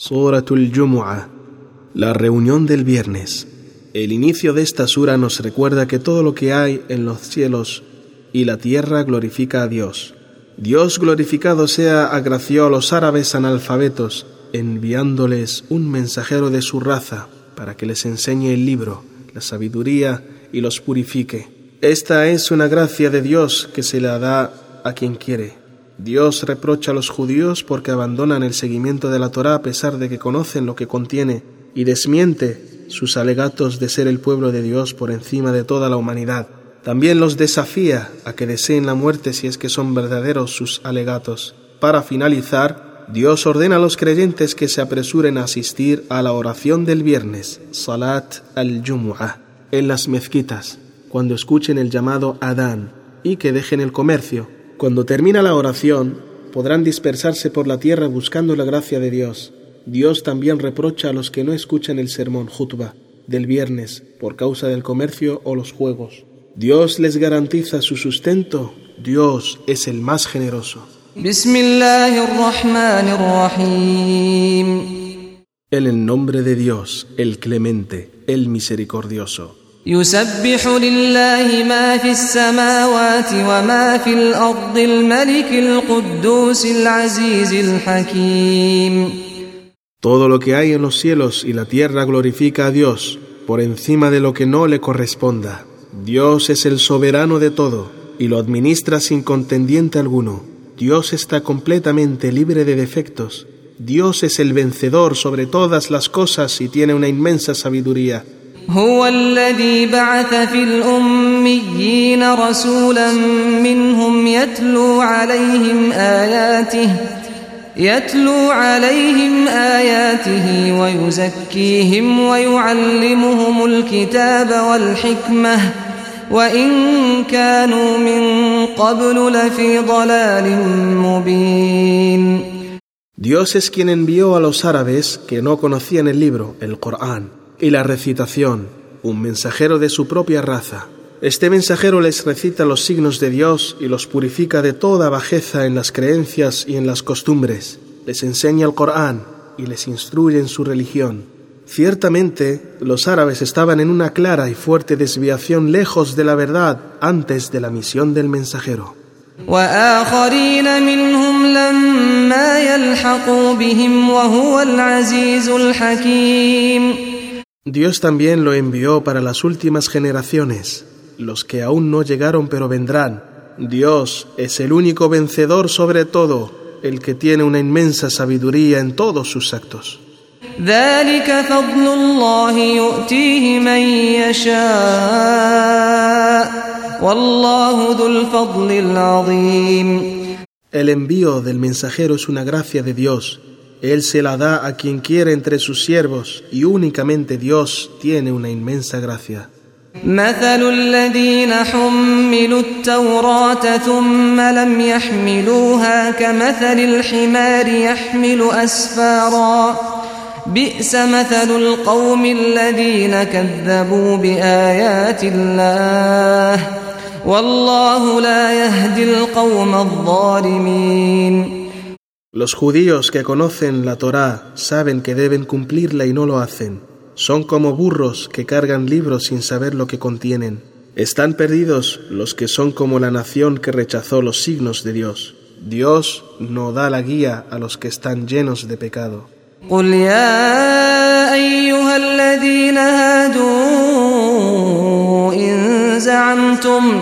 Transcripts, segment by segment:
Suratul Jumu'ah, la reunión del viernes. El inicio de esta sura nos recuerda que todo lo que hay en los cielos y la tierra glorifica a Dios. Dios glorificado sea agració a los árabes analfabetos, enviándoles un mensajero de su raza para que les enseñe el libro, la sabiduría y los purifique. Esta es una gracia de Dios que se la da a quien quiere. Dios reprocha a los judíos porque abandonan el seguimiento de la Torá a pesar de que conocen lo que contiene y desmiente sus alegatos de ser el pueblo de Dios por encima de toda la humanidad. También los desafía a que deseen la muerte si es que son verdaderos sus alegatos. Para finalizar, Dios ordena a los creyentes que se apresuren a asistir a la oración del viernes, Salat al-Jumu'ah, en las mezquitas, cuando escuchen el llamado Adán, y que dejen el comercio, cuando termina la oración, podrán dispersarse por la tierra buscando la gracia de Dios. Dios también reprocha a los que no escuchan el sermón jutba del viernes por causa del comercio o los juegos. Dios les garantiza su sustento. Dios es el más generoso. En el nombre de Dios, el clemente, el misericordioso. يسبح لله ما في السماوات وما في الأرض الملك القدوس العزيز الحكيم Todo lo que hay en los cielos y la tierra glorifica a Dios por encima de lo que no le corresponda. Dios es el soberano de todo y lo administra sin contendiente alguno. Dios está completamente libre de defectos. Dios es el vencedor sobre todas las cosas y tiene una inmensa sabiduría. هو الذي بعث في الأميين رسولا منهم يتلو عليهم آياته يتلو عليهم آياته ويزكيهم ويعلمهم الكتاب والحكمة وإن كانوا من قبل لفي ضلال مبين. Dios es quien envió a los árabes que no conocían el libro, el Corán, y la recitación, un mensajero de su propia raza. Este mensajero les recita los signos de Dios y los purifica de toda bajeza en las creencias y en las costumbres. Les enseña el Corán y les instruye en su religión. Ciertamente, los árabes estaban en una clara y fuerte desviación lejos de la verdad antes de la misión del mensajero. Dios también lo envió para las últimas generaciones, los que aún no llegaron pero vendrán. Dios es el único vencedor sobre todo, el que tiene una inmensa sabiduría en todos sus actos. El envío del mensajero es una gracia de Dios él se la da a quien quiere entre sus siervos y únicamente Dios tiene una inmensa gracia. مثل الذين حملوا التوراة ثم لم يحملوها كمثل الحمار يحمل أسفارا بئس مثل القوم الذين كذبوا بآيات الله والله لا يهدي القوم الظالمين Los judíos que conocen la Torá saben que deben cumplirla y no lo hacen. Son como burros que cargan libros sin saber lo que contienen. Están perdidos los que son como la nación que rechazó los signos de Dios. Dios no da la guía a los que están llenos de pecado. إن زعمتم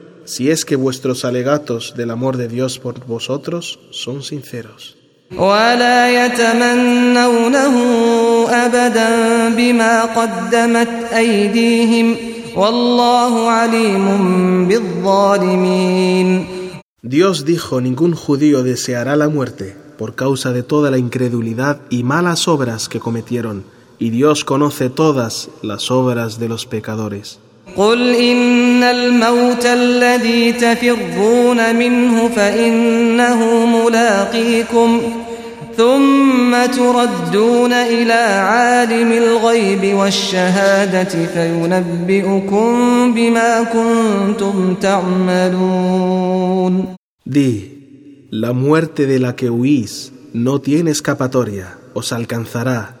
si es que vuestros alegatos del amor de Dios por vosotros son sinceros. Dios dijo, ningún judío deseará la muerte por causa de toda la incredulidad y malas obras que cometieron, y Dios conoce todas las obras de los pecadores. قل إن الموت الذي تفرون منه فإنه ملاقيكم ثم تردون إلى عالم الغيب والشهادة فينبئكم بما كنتم تعملون Di, la muerte de la que huís no tiene escapatoria, os alcanzará.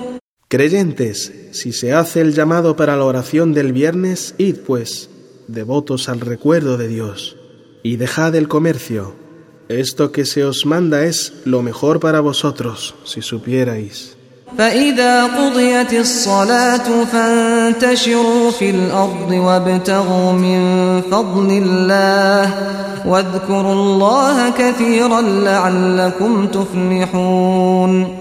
Creyentes, si se hace el llamado para la oración del viernes, id pues, devotos al recuerdo de Dios, y dejad el comercio. Esto que se os manda es lo mejor para vosotros, si supierais. فإذا قضيت الصلاة فانتشروا في الأرض وابتغوا من فضل الله واذكروا الله كثيرا لعلكم تفلحون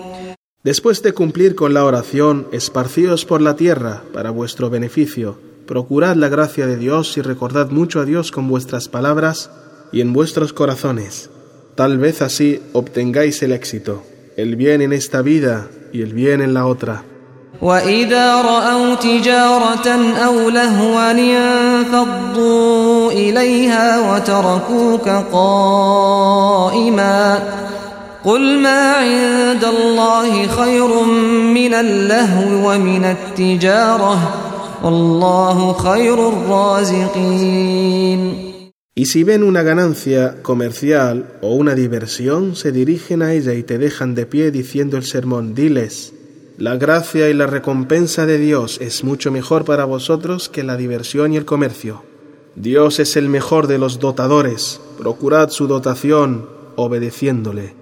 Después de cumplir con la oración, esparcíos por la tierra para vuestro beneficio. Procurad la gracia de Dios y recordad mucho a Dios con vuestras palabras y en vuestros corazones. Tal vez así obtengáis el éxito, el bien en esta vida y el bien en la otra. وإذا رأوا تجارة أو لهوا انفضوا إليها وتركوك قائما قل ما عند الله خير من اللهو ومن التجارة والله خير الرازقين Y si ven una ganancia comercial o una diversión, se dirigen a ella y te dejan de pie diciendo el sermón, diles, la gracia y la recompensa de Dios es mucho mejor para vosotros que la diversión y el comercio. Dios es el mejor de los dotadores, procurad su dotación obedeciéndole.